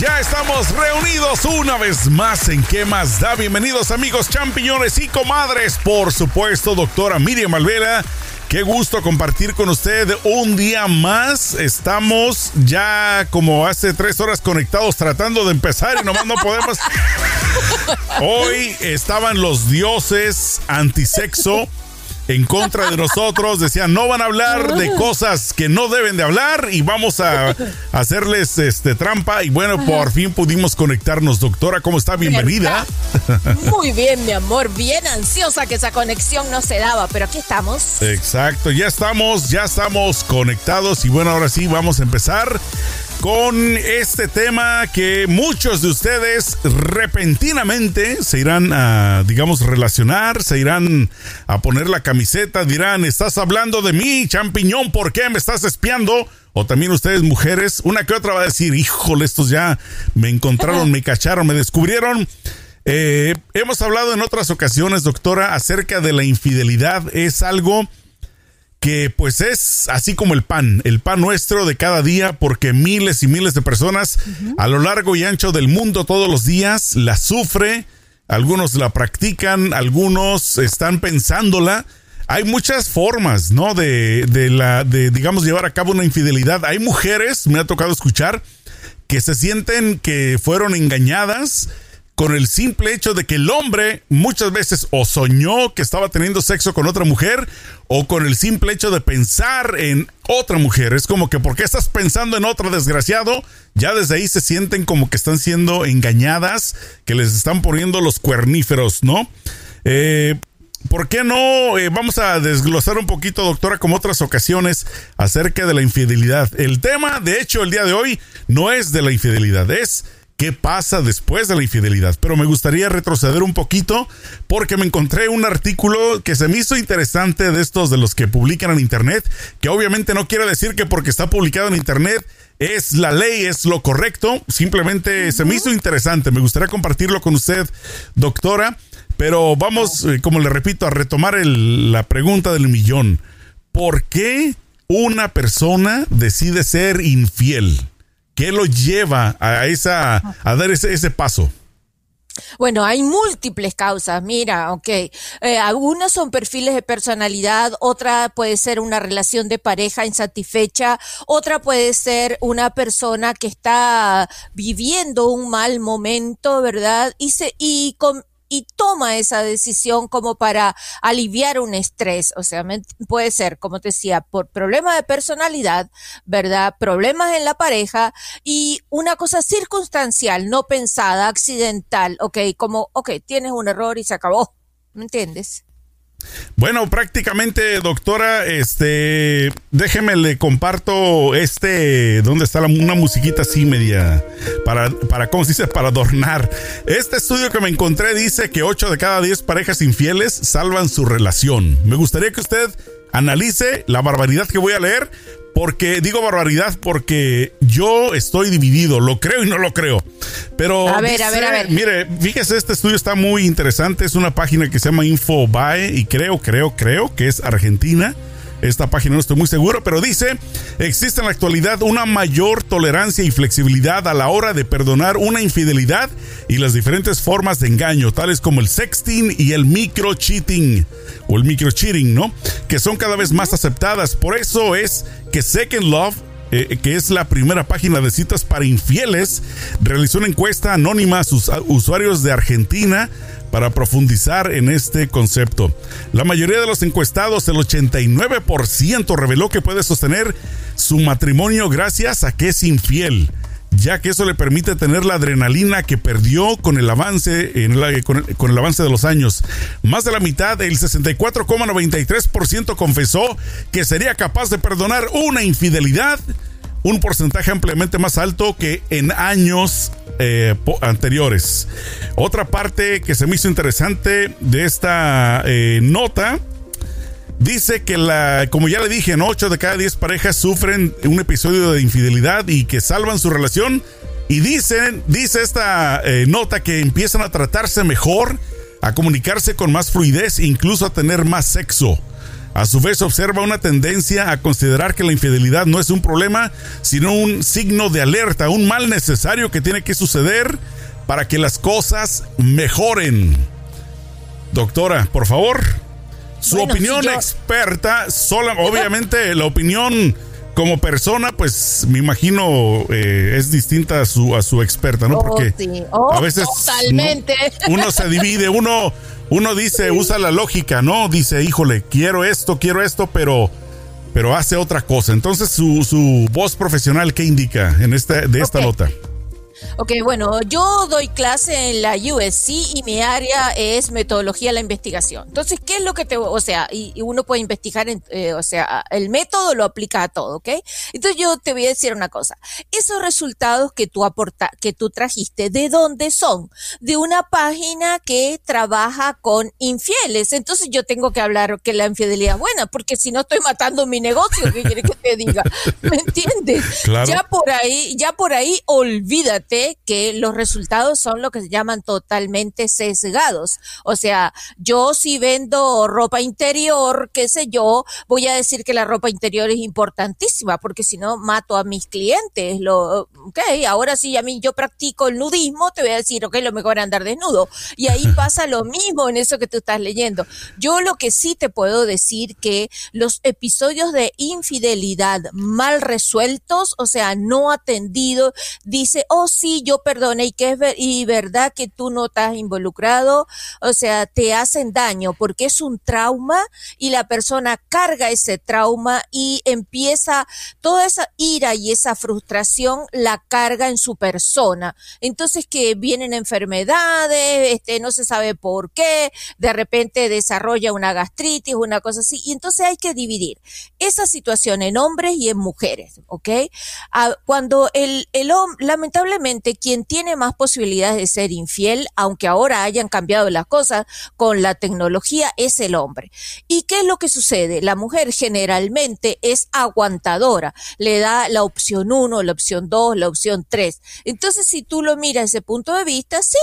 Ya estamos reunidos una vez más en ¿Qué más da? Bienvenidos amigos champiñones y comadres. Por supuesto, doctora Miriam Alvera. Qué gusto compartir con usted un día más. Estamos ya como hace tres horas conectados tratando de empezar y nomás no podemos. Hoy estaban los dioses antisexo en contra de nosotros. Decían, no van a hablar de cosas que no deben de hablar y vamos a hacerles este trampa. Y bueno, por fin pudimos conectarnos. Doctora, ¿cómo está? Bienvenida. Muy bien, mi amor. Bien ansiosa que esa conexión no se daba, pero aquí estamos. Exacto, ya estamos, ya estamos conectados y bueno, ahora sí vamos a empezar con este tema que muchos de ustedes repentinamente se irán a, digamos, relacionar, se irán a poner la camiseta, dirán, estás hablando de mí, champiñón, ¿por qué me estás espiando? O también ustedes mujeres, una que otra va a decir, híjole, estos ya me encontraron, me cacharon, me descubrieron. Eh, hemos hablado en otras ocasiones, doctora, acerca de la infidelidad. Es algo que pues es así como el pan, el pan nuestro de cada día, porque miles y miles de personas a lo largo y ancho del mundo todos los días la sufre, algunos la practican, algunos están pensándola. Hay muchas formas, ¿no? De, de la, de, digamos, llevar a cabo una infidelidad. Hay mujeres, me ha tocado escuchar, que se sienten que fueron engañadas, con el simple hecho de que el hombre muchas veces o soñó que estaba teniendo sexo con otra mujer o con el simple hecho de pensar en otra mujer. Es como que porque estás pensando en otra desgraciado, ya desde ahí se sienten como que están siendo engañadas, que les están poniendo los cuerníferos, ¿no? Eh, ¿Por qué no eh, vamos a desglosar un poquito, doctora, como otras ocasiones, acerca de la infidelidad? El tema, de hecho, el día de hoy no es de la infidelidad, es qué pasa después de la infidelidad. Pero me gustaría retroceder un poquito porque me encontré un artículo que se me hizo interesante de estos de los que publican en Internet, que obviamente no quiere decir que porque está publicado en Internet es la ley, es lo correcto, simplemente se me hizo interesante. Me gustaría compartirlo con usted, doctora, pero vamos, eh, como le repito, a retomar la pregunta del millón. ¿Por qué una persona decide ser infiel? ¿Qué lo lleva a, esa, a dar ese, ese paso? Bueno, hay múltiples causas. Mira, ok. Eh, algunas son perfiles de personalidad, otra puede ser una relación de pareja insatisfecha, otra puede ser una persona que está viviendo un mal momento, ¿verdad? Y, se, y con, y toma esa decisión como para aliviar un estrés. O sea, puede ser, como te decía, por problemas de personalidad, ¿verdad? Problemas en la pareja y una cosa circunstancial, no pensada, accidental, ok, como, ok, tienes un error y se acabó. ¿Me entiendes? Bueno, prácticamente, doctora, este, déjeme le comparto este, ¿dónde está una musiquita así media para, para, ¿cómo? Para adornar. Este estudio que me encontré dice que 8 de cada 10 parejas infieles salvan su relación. Me gustaría que usted analice la barbaridad que voy a leer, porque digo barbaridad porque yo estoy dividido, lo creo y no lo creo. Pero a ver, a ver, a ver. Mire, fíjese, este estudio está muy interesante, es una página que se llama Infobae y creo, creo, creo que es Argentina. Esta página no estoy muy seguro, pero dice, existe en la actualidad una mayor tolerancia y flexibilidad a la hora de perdonar una infidelidad y las diferentes formas de engaño, tales como el sexting y el micro cheating o el micro cheating, ¿no? Que son cada vez más aceptadas. Por eso es que Second Love eh, que es la primera página de citas para infieles, realizó una encuesta anónima a sus usuarios de Argentina para profundizar en este concepto. La mayoría de los encuestados, el 89%, reveló que puede sostener su matrimonio gracias a que es infiel ya que eso le permite tener la adrenalina que perdió con el avance con, el, avance de los años. Más de la mitad, el 64,93% confesó que sería capaz de perdonar una infidelidad, un porcentaje ampliamente más alto que en años eh, anteriores. Otra parte que se me hizo interesante de esta eh, nota dice que la, como ya le dije, en 8 de cada 10 parejas sufren un episodio de infidelidad y que salvan su relación. Y dice esta eh, nota que empiezan a tratarse mejor, a comunicarse con más fluidez, incluso a tener más sexo. A su vez observa una tendencia a considerar que la infidelidad no es un problema, sino un signo de alerta, un mal necesario que tiene que suceder para que las cosas mejoren. Doctora, por favor, su opinión experta, sola, obviamente la opinión como persona, pues me imagino eh, es distinta a su, a su experta, ¿no? Oh, Porque oh, a veces totalmente. uno se divide, uno, uno dice, usa la lógica, ¿no? Dice, híjole, quiero esto, quiero esto, pero, pero hace otra cosa. Entonces, su, su voz profesional, ¿qué indica en esta, de esta nota? Ok, bueno, yo doy clase en la USC y mi área es metodología de la investigación. Entonces, ¿qué es lo que te, o sea, y, uno puede investigar, en, eh, o sea, el método lo aplica a todo, ¿ok? Entonces yo te voy a decir una cosa. Esos resultados que tú aporta, que tú trajiste, ¿de dónde son? De una página que trabaja con infieles. Entonces yo tengo que hablar que la infidelidad es buena, porque si no estoy matando mi negocio, ¿qué quieres que te diga? ¿Me entiendes? Claro. Ya por ahí, ya por ahí, olvídate que los resultados son lo que se llaman totalmente sesgados. O sea, yo si vendo ropa interior, qué sé yo, voy a decir que la ropa interior es importantísima, porque si no mato a mis clientes. Lo, ok, ahora sí, a mí yo practico el nudismo, te voy a decir, ok, lo mejor es andar desnudo. Y ahí pasa lo mismo en eso que tú estás leyendo. Yo lo que sí te puedo decir que los episodios de infidelidad mal resueltos, o sea, no atendido, dice, oh, sí, yo perdone y que es y verdad que tú no estás involucrado, o sea, te hacen daño porque es un trauma y la persona carga ese trauma y empieza toda esa ira y esa frustración la carga en su persona. Entonces que vienen enfermedades, este no se sabe por qué, de repente desarrolla una gastritis, una cosa así, y entonces hay que dividir esa situación en hombres y en mujeres, ¿ok? Ah, cuando el, el lamentablemente quien tiene más posibilidades de ser infiel, aunque ahora hayan cambiado las cosas con la tecnología, es el hombre. ¿Y qué es lo que sucede? La mujer generalmente es aguantadora, le da la opción 1, la opción 2, la opción 3. Entonces, si tú lo miras desde ese punto de vista, sí,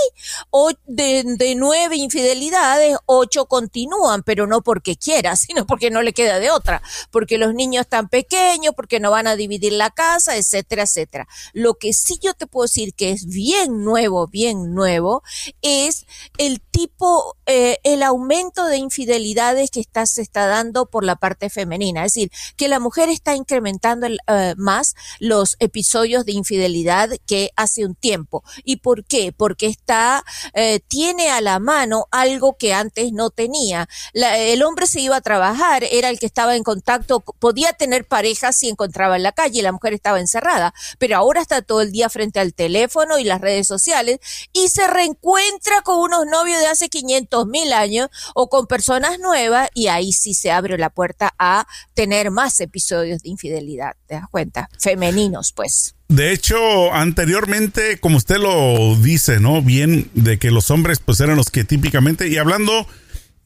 de, de nueve infidelidades, ocho continúan, pero no porque quiera, sino porque no le queda de otra, porque los niños están pequeños, porque no van a dividir la casa, etcétera, etcétera. Lo que sí yo te puedo decir que es bien nuevo, bien nuevo, es el tipo, eh, el aumento de infidelidades que está, se está dando por la parte femenina. Es decir, que la mujer está incrementando eh, más los episodios de infidelidad que hace un tiempo. ¿Y por qué? Porque está, eh, tiene a la mano algo que antes no tenía. el hombre se iba a trabajar, era el que estaba en contacto, podía tener pareja si encontraba en la calle, la mujer estaba encerrada, pero ahora está todo el día frente al teléfono teléfono y las redes sociales y se reencuentra con unos novios de hace 500 mil años o con personas nuevas y ahí sí se abre la puerta a tener más episodios de infidelidad, ¿te das cuenta? Femeninos, pues. De hecho, anteriormente, como usted lo dice, ¿no? Bien, de que los hombres pues eran los que típicamente, y hablando,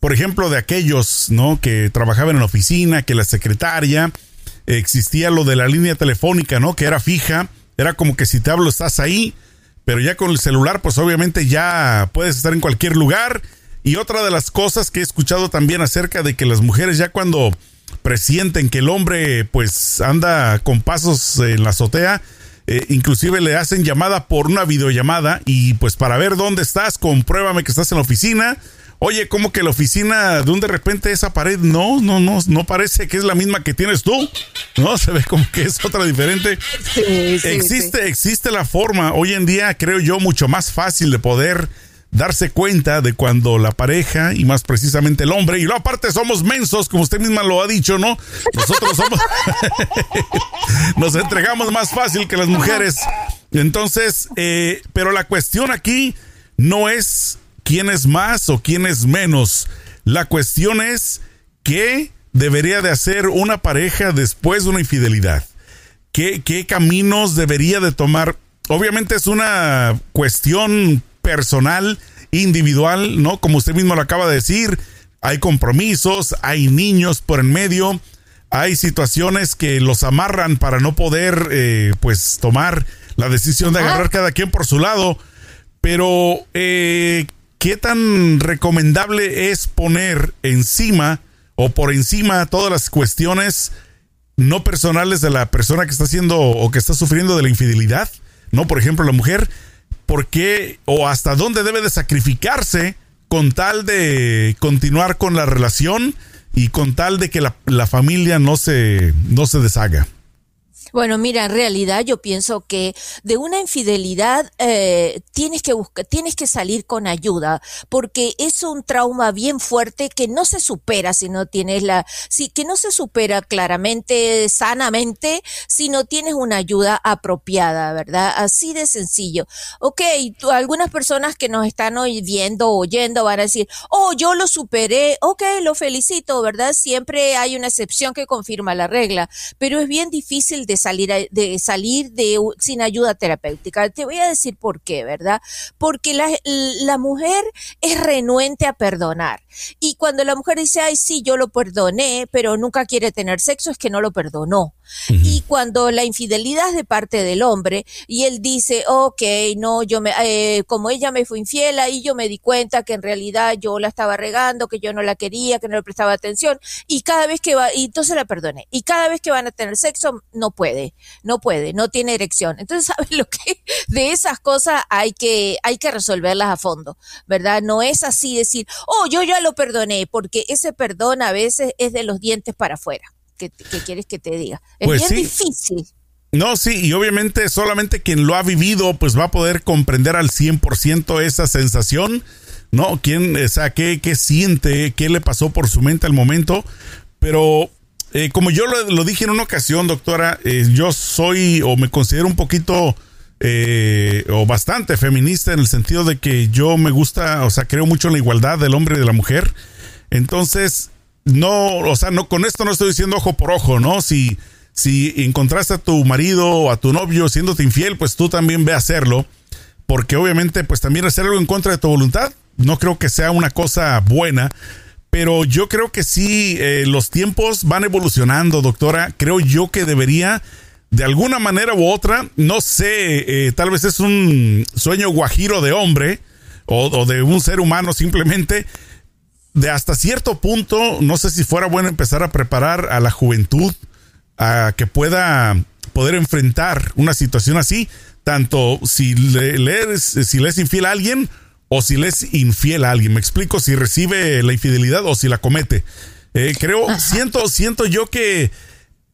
por ejemplo, de aquellos, ¿no? Que trabajaban en la oficina, que la secretaria, existía lo de la línea telefónica, ¿no? Que era fija era como que si te hablo estás ahí, pero ya con el celular pues obviamente ya puedes estar en cualquier lugar. Y otra de las cosas que he escuchado también acerca de que las mujeres ya cuando presienten que el hombre pues anda con pasos en la azotea, eh, inclusive le hacen llamada por una videollamada y pues para ver dónde estás, compruébame que estás en la oficina Oye, como que la oficina de un de repente esa pared no, no, no, no parece que es la misma que tienes tú, ¿no? Se ve como que es otra diferente. Sí, sí, existe, existe la forma, hoy en día creo yo, mucho más fácil de poder darse cuenta de cuando la pareja y más precisamente el hombre, y luego aparte somos mensos, como usted misma lo ha dicho, ¿no? Nosotros somos, nos entregamos más fácil que las mujeres. Entonces, eh, pero la cuestión aquí no es quién es más o quién es menos. La cuestión es qué debería de hacer una pareja después de una infidelidad. ¿Qué, qué caminos debería de tomar? Obviamente es una cuestión personal, individual, ¿no? Como usted mismo lo acaba de decir, hay compromisos, hay niños por en medio, hay situaciones que los amarran para no poder, eh, pues, tomar la decisión de agarrar cada quien por su lado. Pero, eh, ¿qué tan recomendable es poner encima o por encima todas las cuestiones no personales de la persona que está haciendo o que está sufriendo de la infidelidad, ¿no? Por ejemplo, la mujer, ¿por qué o hasta dónde debe de sacrificarse con tal de continuar con la relación y con tal de que la, la familia no se, no se deshaga? Bueno, mira, en realidad yo pienso que de una infidelidad eh, tienes que buscar, tienes que salir con ayuda, porque es un trauma bien fuerte que no se supera si no tienes la, si que no se supera claramente, sanamente, si no tienes una ayuda apropiada, ¿verdad? Así de sencillo. Ok, tú, algunas personas que nos están viendo, oyendo, van a decir, oh, yo lo superé, ok, lo felicito, ¿verdad? Siempre hay una excepción que confirma la regla, pero es bien difícil de salir, de salir de, sin ayuda terapéutica. Te voy a decir por qué, ¿verdad? Porque la, la mujer es renuente a perdonar. Y cuando la mujer dice, ay, sí, yo lo perdoné, pero nunca quiere tener sexo, es que no lo perdonó. Y cuando la infidelidad es de parte del hombre y él dice, ok, no, yo me, eh, como ella me fue infiel, ahí yo me di cuenta que en realidad yo la estaba regando, que yo no la quería, que no le prestaba atención y cada vez que va, y entonces la perdoné. Y cada vez que van a tener sexo, no puede, no puede, no tiene erección. Entonces, ¿sabes lo que? De esas cosas hay que, hay que resolverlas a fondo, ¿verdad? No es así decir, oh, yo ya lo perdoné, porque ese perdón a veces es de los dientes para afuera que, quieres que te diga. Es pues bien difícil. No, sí, y obviamente solamente quien lo ha vivido pues va a poder comprender al 100% esa sensación, ¿no? ¿Quién, o sea, qué, qué siente, qué le pasó por su mente al momento? Pero eh, como yo lo, dije en una ocasión, doctora, eh, yo soy o me considero un poquito eh, o bastante feminista en el sentido de que yo me gusta, o sea, creo mucho en la igualdad del hombre y de la mujer. Entonces, no, o sea, no, con esto no estoy diciendo ojo por ojo, ¿no? Si, si encontraste a tu marido o a tu novio siéndote infiel, pues tú también ve a hacerlo, porque obviamente, pues también hacer algo en contra de tu voluntad, no creo que sea una cosa buena, pero yo creo que sí, eh, los tiempos van evolucionando, doctora, creo yo que debería de alguna manera u otra, no sé, eh, tal vez es un sueño guajiro de hombre o, o de un ser humano simplemente, de hasta cierto punto, no sé si fuera bueno empezar a preparar a la juventud a que pueda poder enfrentar una situación así, tanto si le, si le es infiel a alguien o si le es infiel a alguien. Me explico si recibe la infidelidad o si la comete. Eh, creo, siento, siento yo que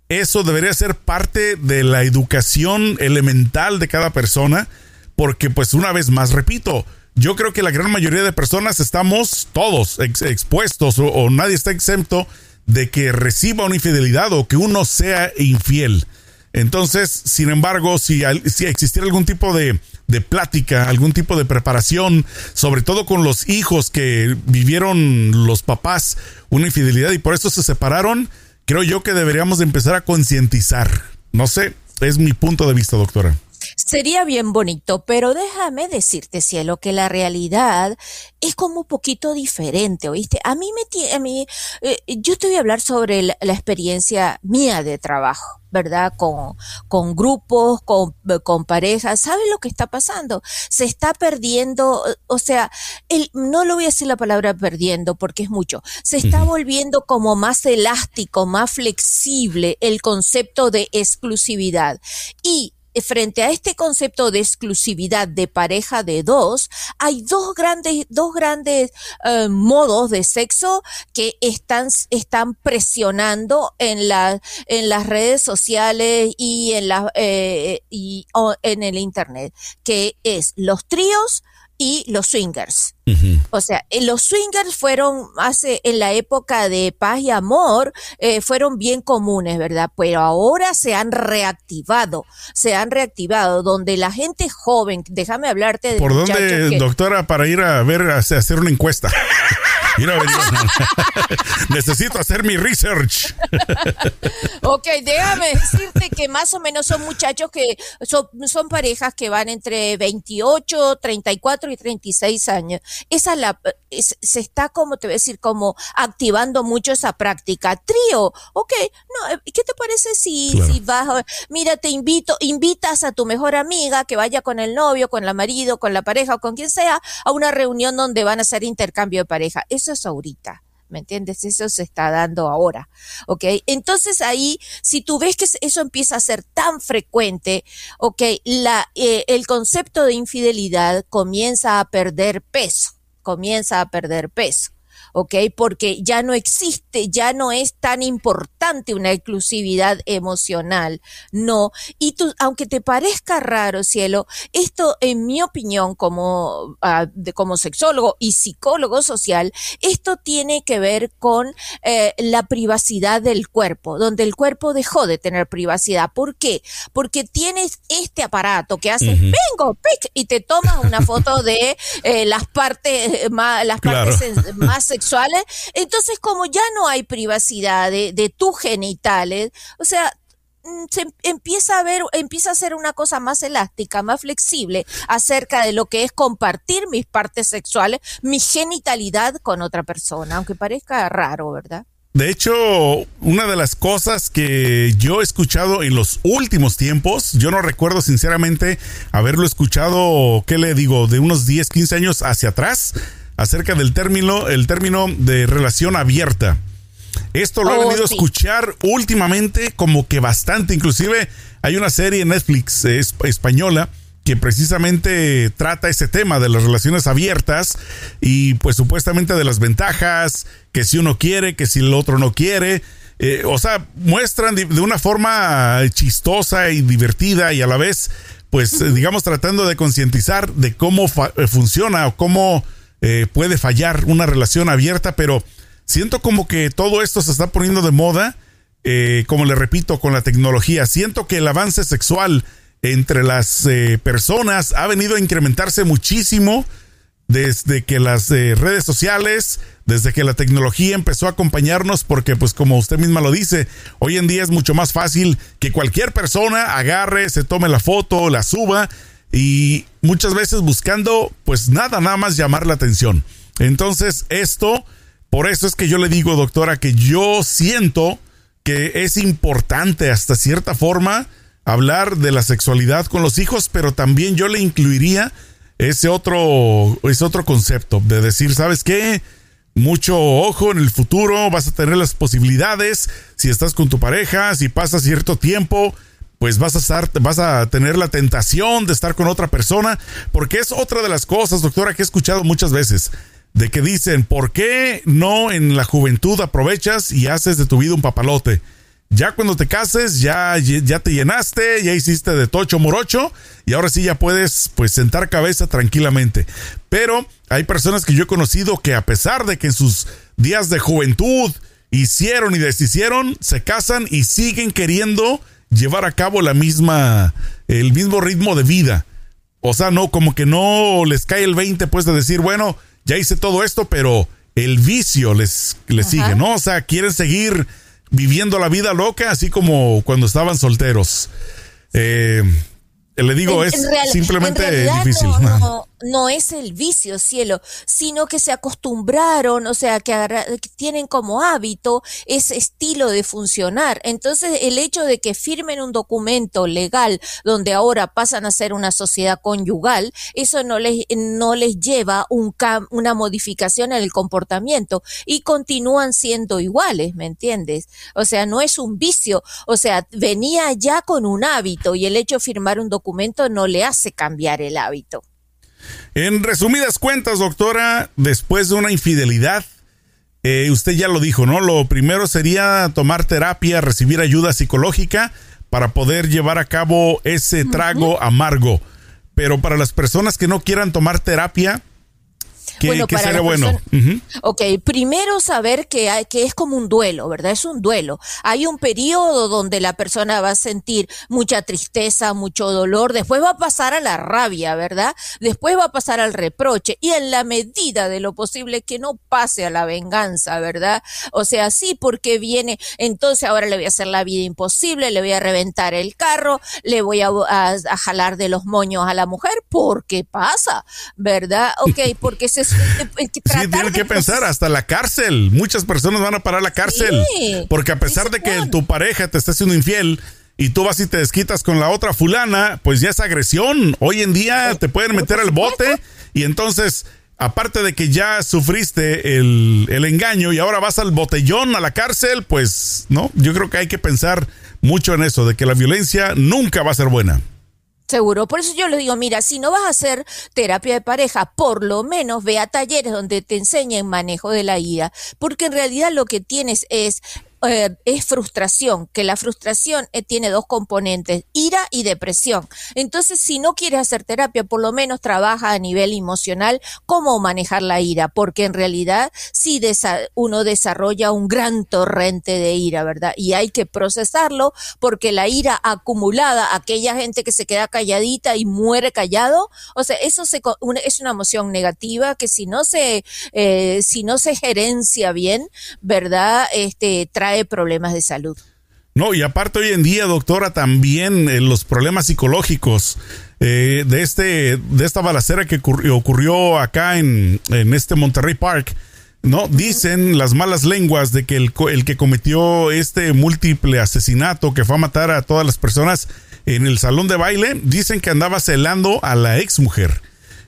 eso debería ser parte de la educación elemental de cada persona, porque pues una vez más, repito, yo creo que la gran mayoría de personas estamos todos expuestos o, nadie está exento de que reciba una infidelidad o que uno sea infiel. Entonces, sin embargo, si, si existiera algún tipo de, de, plática, algún tipo de preparación, sobre todo con los hijos que vivieron los papás una infidelidad y por eso se separaron, creo yo que deberíamos empezar a concientizar. No sé, es mi punto de vista, doctora. Sería bien bonito, pero déjame decirte, cielo, que la realidad es como un poquito diferente, ¿oíste? A mí me tiene, a mí, eh, yo te voy a hablar sobre la, experiencia mía de trabajo. ¿verdad? Con, con grupos, con, con parejas. ¿Sabes lo que está pasando? Se está perdiendo, o sea, el, no lo voy a decir la palabra perdiendo porque es mucho. Se está volviendo como más elástico, más flexible el concepto de exclusividad. Y frente a este concepto de exclusividad de pareja de dos, hay dos grandes, dos grandes eh, modos de sexo que están, están presionando en, la, en las redes sociales y en, la, eh, y, en el Internet, que es los tríos, y los swingers. O sea, eh, los swingers fueron hace en la época de paz y amor eh, fueron bien comunes, ¿verdad? Pero ahora se han reactivado, se han reactivado donde la gente joven, déjame hablarte de ¿Por dónde, doctora, para ir a ver a hacer una encuesta? Necesito hacer mi research. ok, déjame decirte que más o menos son muchachos que son, son parejas que van entre 28, 34 y 36 años. Esa la, se está como te voy a decir, como activando mucho esa práctica. Trío, ok, no, eh, ¿qué te parece si, si vas, mira, te invito, invitas a tu mejor amiga que vaya con el novio, con la marido, con la pareja o con quien sea a una reunión donde van a hacer intercambio de pareja. Eso es ahorita. ¿me entiendes? Eso se está dando ahora, ¿ok? Entonces ahí, si tú ves que eso empieza a ser tan frecuente, ¿ok? La, eh, el concepto de infidelidad comienza a perder peso, comienza a perder peso. ¿Ok? Porque ya no existe, ya no es tan importante una exclusividad emocional, no. Y tú, aunque te parezca raro, cielo, esto, en mi opinión, como, ah, como sexólogo y psicólogo social, esto tiene que ver con eh, la privacidad del cuerpo, donde el cuerpo dejó de tener privacidad. ¿Por qué? Porque tienes este aparato que hace, vengo, pic, y te toma una foto de eh, las partes, eh, más, las partes más sexuales. Entonces, como ya no hay privacidad de, de tus genitales, o sea, mm, se em, empieza a ver, empieza a ser una cosa más elástica, más flexible acerca de lo que es compartir mis partes sexuales, mi genitalidad con otra persona, aunque parezca raro, ¿verdad? De hecho, una de las cosas que yo he escuchado en los últimos tiempos, yo no recuerdo sinceramente haberlo escuchado, ¿qué le digo?, de unos 10, 15 años hacia atrás, acerca del término, el término de relación abierta. Esto lo he oh, venido a escuchar últimamente como que bastante. Inclusive hay una serie en Netflix española que precisamente trata ese tema de las relaciones abiertas y pues supuestamente de las ventajas, que si uno quiere, que si el otro no quiere. Eh, o sea, muestran de, una forma chistosa y divertida y a la vez, pues digamos, tratando de concientizar de cómo eh, funciona o cómo eh, puede fallar una relación abierta, pero siento como que todo esto se está poniendo de moda, eh, como le repito, con la tecnología. Siento que el avance sexual entre las eh, personas ha venido a incrementarse muchísimo desde que las redes sociales, desde que la tecnología empezó a acompañarnos, porque pues como usted misma lo dice, hoy en día es mucho más fácil que cualquier persona agarre, se tome la foto, la suba y muchas veces buscando pues nada, nada más llamar la atención. Entonces esto, por eso es que yo le digo doctora que yo siento que es importante hasta cierta forma hablar de la sexualidad con los hijos, pero también yo le incluiría ese otro, ese otro concepto de decir, ¿sabes qué? Mucho ojo en el futuro, vas a tener las posibilidades, si estás con tu pareja, si pasa cierto tiempo, pues vas a estar, vas a tener la tentación de estar con otra persona, porque es otra de las cosas, doctora, que he escuchado muchas veces, de que dicen, ¿por qué no en la juventud aprovechas y haces de tu vida un papalote? Ya cuando te cases, ya, ya te llenaste, ya hiciste de tocho morocho y ahora sí ya puedes pues sentar cabeza tranquilamente. Pero hay personas que yo he conocido que a pesar de que en sus días de juventud hicieron y deshicieron, se casan y siguen queriendo llevar a cabo la misma, el mismo ritmo de vida. O sea, no, como que no les cae el 20 pues de decir, bueno, ya hice todo esto, pero el vicio les, les sigue, ¿no? O sea, quieren seguir viviendo la vida loca, así como cuando estaban solteros. Eh, le digo, es simplemente difícil no es el vicio, cielo, sino que se acostumbraron, o sea, que, tienen como hábito ese estilo de funcionar. Entonces, el hecho de que firmen un documento legal donde ahora pasan a ser una sociedad conyugal, eso no les, no les lleva un una modificación en el comportamiento y continúan siendo iguales, ¿me entiendes? O sea, no es un vicio, o sea, venía ya con un hábito y el hecho de firmar un documento no le hace cambiar el hábito. En resumidas cuentas, doctora, después de una infidelidad, eh, usted ya lo dijo, ¿no? Lo primero sería tomar terapia, recibir ayuda psicológica para poder llevar a cabo ese trago amargo. Pero para las personas que no quieran tomar terapia, bueno, para bueno? Ok, primero saber que, hay, que es como un duelo, ¿verdad? Es un duelo. Hay un periodo donde la persona va a sentir mucha tristeza, mucho dolor, después va a pasar a la rabia, ¿verdad? Después va a pasar al reproche y en la medida de lo posible que no pase a la venganza, ¿verdad? O sea, sí, porque viene, entonces ahora le voy a hacer la vida imposible, le voy a reventar el carro, le voy a, a jalar de los moños a la mujer, porque pasa, ¿verdad? Ok, porque se sí, tienen que pensar, hasta la cárcel. Muchas personas van a parar la cárcel. porque a pesar de que tu pareja te está haciendo infiel y tú vas y te desquitas con la otra fulana, pues ya es agresión. Hoy en día te pueden meter al bote y entonces aparte de que ya sufriste el, el, engaño y ahora vas al botellón, a la cárcel, pues, ¿no? Yo creo que hay que pensar mucho en eso, de que la violencia nunca va a ser buena. Seguro, por eso yo le digo, mira, si no vas a hacer terapia de pareja, por lo menos ve a talleres donde te enseñen manejo de la ira, porque en realidad lo que tienes es eh, es frustración, que la frustración eh, tiene dos componentes, ira y depresión. Entonces, si no quieres hacer terapia, por lo menos trabaja a nivel emocional cómo manejar la ira, porque en realidad sí uno desarrolla un gran torrente de ira, ¿verdad? Y hay que procesarlo porque la ira acumulada, aquella gente que se queda calladita y muere callado, o sea, eso se, es una emoción negativa que si no se, eh, si no se gerencia bien, ¿verdad? Este, trae problemas de salud. No, y aparte hoy en día, doctora, también eh, los problemas psicológicos eh, de este de esta balacera que ocurrió, acá en, en, este Monterrey Park, ¿no? Dicen las malas lenguas de que el, el que cometió este múltiple asesinato, que fue a matar a todas las personas en el salón de baile, dicen que andaba celando a la ex mujer.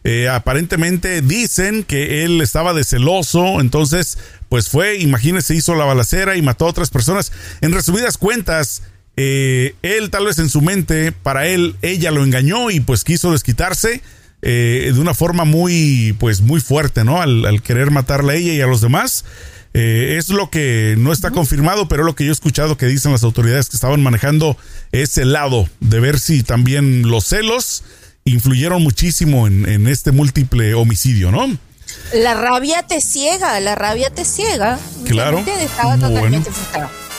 Eh, aparentemente dicen que él estaba de celoso, entonces pues fue, imagínese, hizo la balacera y mató a otras personas. En resumidas cuentas, eh, él tal vez en su mente, para él, ella lo engañó y pues quiso desquitarse eh, de una forma muy, pues muy fuerte, ¿no? Al, querer matarla a ella y a los demás. es lo que no está confirmado, pero lo que yo he escuchado que dicen las autoridades que estaban manejando ese lado de ver si también los celos influyeron muchísimo en, este múltiple homicidio, ¿no? La rabia te ciega, la rabia te ciega. Claro.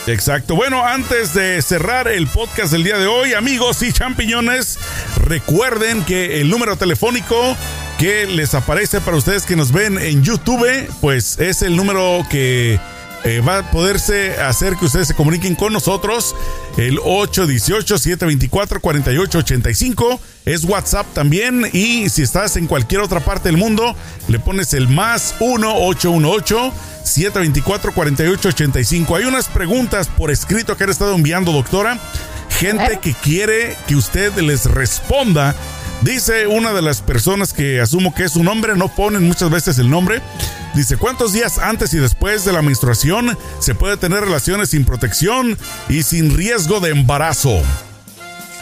Exacto. Bueno, antes de cerrar el podcast del día de hoy, amigos y champiñones, recuerden que el número telefónico que les aparece para ustedes que nos ven en YouTube, pues es el número que eh, va a poderse hacer que ustedes se comuniquen con nosotros. El 818-724-4885 es WhatsApp también. Y si estás en cualquier otra parte del mundo, le pones el más 1-818-724-4885. Hay unas preguntas por escrito que han estado enviando, doctora. Gente que quiere que usted les responda Dice una de las personas que asumo que es un hombre, no ponen muchas veces el nombre. Dice, ¿cuántos días antes y después de la menstruación se puede tener relaciones sin protección y sin riesgo de embarazo?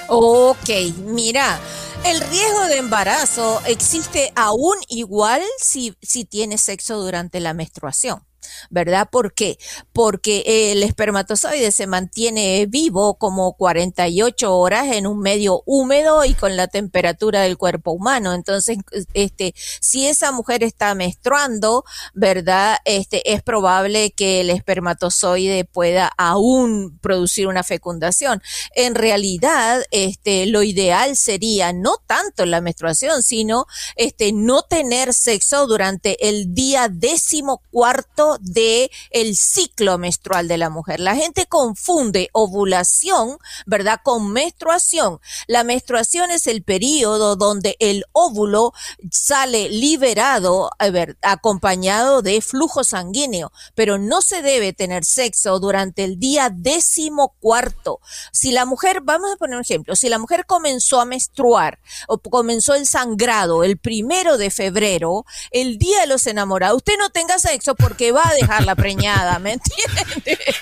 Ok, mira, el riesgo de embarazo existe aún igual si, si tienes sexo durante la menstruación. ¿Verdad? ¿Por qué? Porque el espermatozoide se mantiene vivo como 48 horas en un medio húmedo y con la temperatura del cuerpo humano. Entonces, este, si esa mujer está menstruando, ¿verdad? Este, es probable que el espermatozoide pueda aún producir una fecundación. En realidad, este, lo ideal sería no tanto la menstruación, sino este, no tener sexo durante el día décimo cuarto de el ciclo menstrual de la mujer. La gente confunde ovulación, ¿verdad? Con menstruación. La menstruación es el periodo donde el óvulo sale liberado, acompañado de flujo sanguíneo, pero no se debe tener sexo durante el día décimo cuarto. Si la mujer, vamos a poner un ejemplo, si la mujer comenzó a menstruar o comenzó el sangrado el primero de febrero, el día de los enamorados, usted no tenga sexo porque va a dejar la preñada, ¿me entiendes?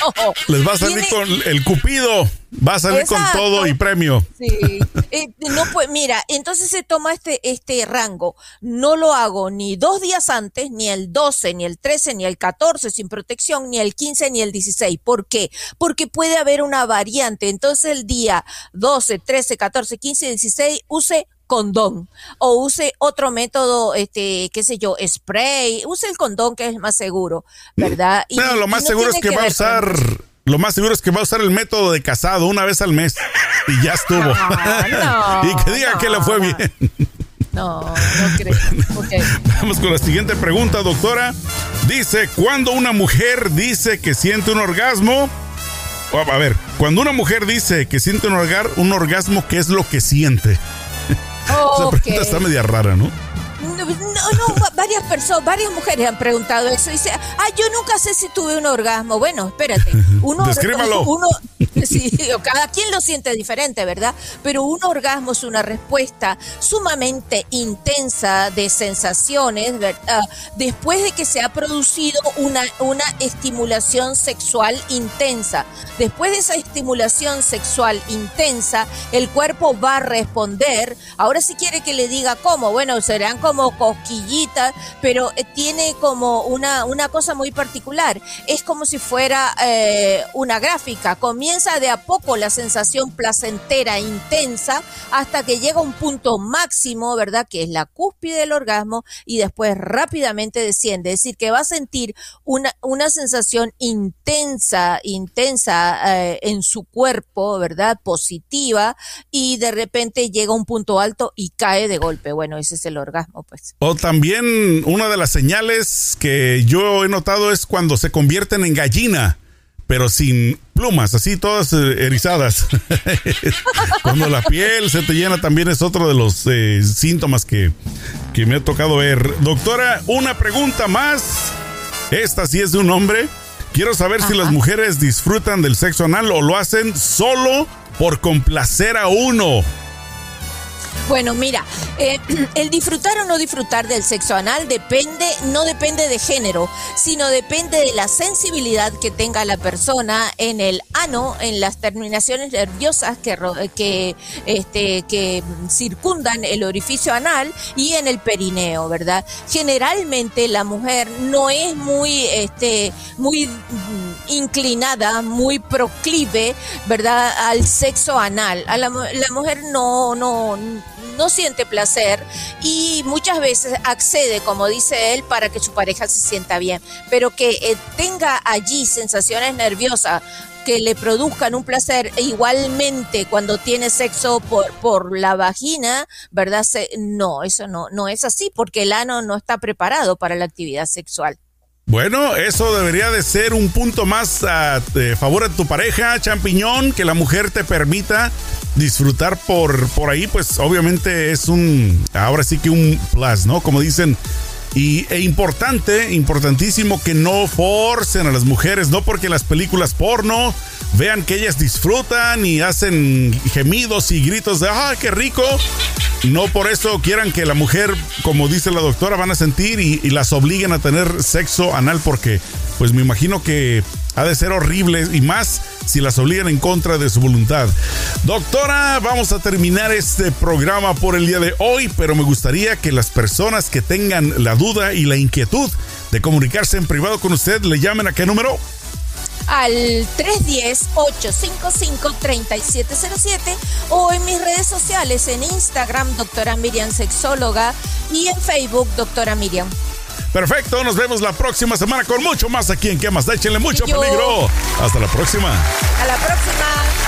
No. Les va a salir con el cupido, va a salir con todo y premio. Sí. Eh, no, pues mira, entonces se toma este, este rango. No lo hago ni dos días antes, ni el 12, ni el 13, ni el 14 sin protección, ni el 15, ni el 16. ¿Por qué? Porque puede haber una variante. Entonces el día 12, 13, 14, 15, 16 use condón o use otro método, este, qué sé yo, spray, use el condón que es más seguro, ¿verdad? Y, lo más seguro es que, va a usar, lo más seguro es que va a usar el método de casado una vez al mes y ya estuvo. y que diga que le fue bien. No, no creo. Vamos con la siguiente pregunta, doctora. Dice, cuando una mujer dice que siente un orgasmo, a ver, cuando una mujer dice que siente un, un orgasmo, ¿qué es lo que siente? Esa pregunta está media rara, ¿no? No, no, varias personas, varias mujeres han preguntado eso. Dice, ah, yo nunca sé si tuve un orgasmo. Bueno, espérate. Uno, Descríbalo. Uno, cada quien lo siente diferente, ¿verdad? Pero un orgasmo es una respuesta sumamente intensa de sensaciones ¿verdad? después de que se ha producido una, una estimulación sexual intensa. Después de esa estimulación sexual intensa, el cuerpo va a responder. Ahora si quiere que le diga cómo, bueno, serán como cosquillitas, pero eh, tiene como una, una cosa muy particular. Es como si fuera eh, una gráfica. Comienza de a poco la sensación placentera intensa hasta que llega un punto máximo, ¿verdad? Que es la cúspide del orgasmo y después rápidamente desciende. Es decir, que va a sentir una, una sensación intensa, intensa eh, en su cuerpo, ¿verdad? Positiva y de repente llega a un punto alto y cae de golpe. Bueno, ese es el orgasmo, pues. O también una de las señales que yo he notado es cuando se convierten en gallina pero sin plumas, así todas eh, erizadas. Cuando la piel se te llena también es otro de los eh, síntomas que, que, me ha tocado ver. Doctora, una pregunta más. Esta sí es de un hombre. Quiero saber si las mujeres disfrutan del sexo anal o lo hacen solo por complacer a uno. Bueno, mira, eh, el disfrutar o no disfrutar del sexo anal depende, no depende de género, sino depende de la sensibilidad que tenga la persona en el ano, en las terminaciones nerviosas que, que, este, que circundan el orificio anal y en el perineo, ¿verdad? Generalmente la mujer no es muy, este, muy inclinada, muy proclive, ¿verdad? Al sexo anal. A la, la mujer no, no no siente placer y muchas veces accede, como dice él, para que su pareja se sienta bien, pero que eh, tenga allí sensaciones nerviosas que le produzcan un placer igualmente cuando tiene sexo por, por la vagina, ¿verdad? no, eso no, no es así porque el ano no está preparado para la actividad sexual. Bueno, eso debería de ser un punto más a favor de tu pareja, champiñón, que la mujer te permita disfrutar por, por ahí, pues obviamente es un, ahora sí que un plus, ¿no? Como dicen, y e importante, importantísimo que no forcen a las mujeres, no porque las películas porno vean que ellas disfrutan y hacen gemidos y gritos de ¡ah, qué rico! No por eso quieran que la mujer, como dice la doctora, van a sentir y, las obliguen a tener sexo anal porque pues me imagino que ha de ser horrible y más si las obligan en contra de su voluntad. Doctora, vamos a terminar este programa por el día de hoy, pero me gustaría que las personas que tengan la duda y la inquietud de comunicarse en privado con usted le llamen a qué número? Al 310-855-3707 o en mis redes sociales en Instagram, doctora Miriam Sexóloga y en Facebook, doctora Miriam. Perfecto, nos vemos la próxima semana con mucho más aquí en ¿Qué más? Échenle mucho peligro. Hasta la próxima. A la próxima.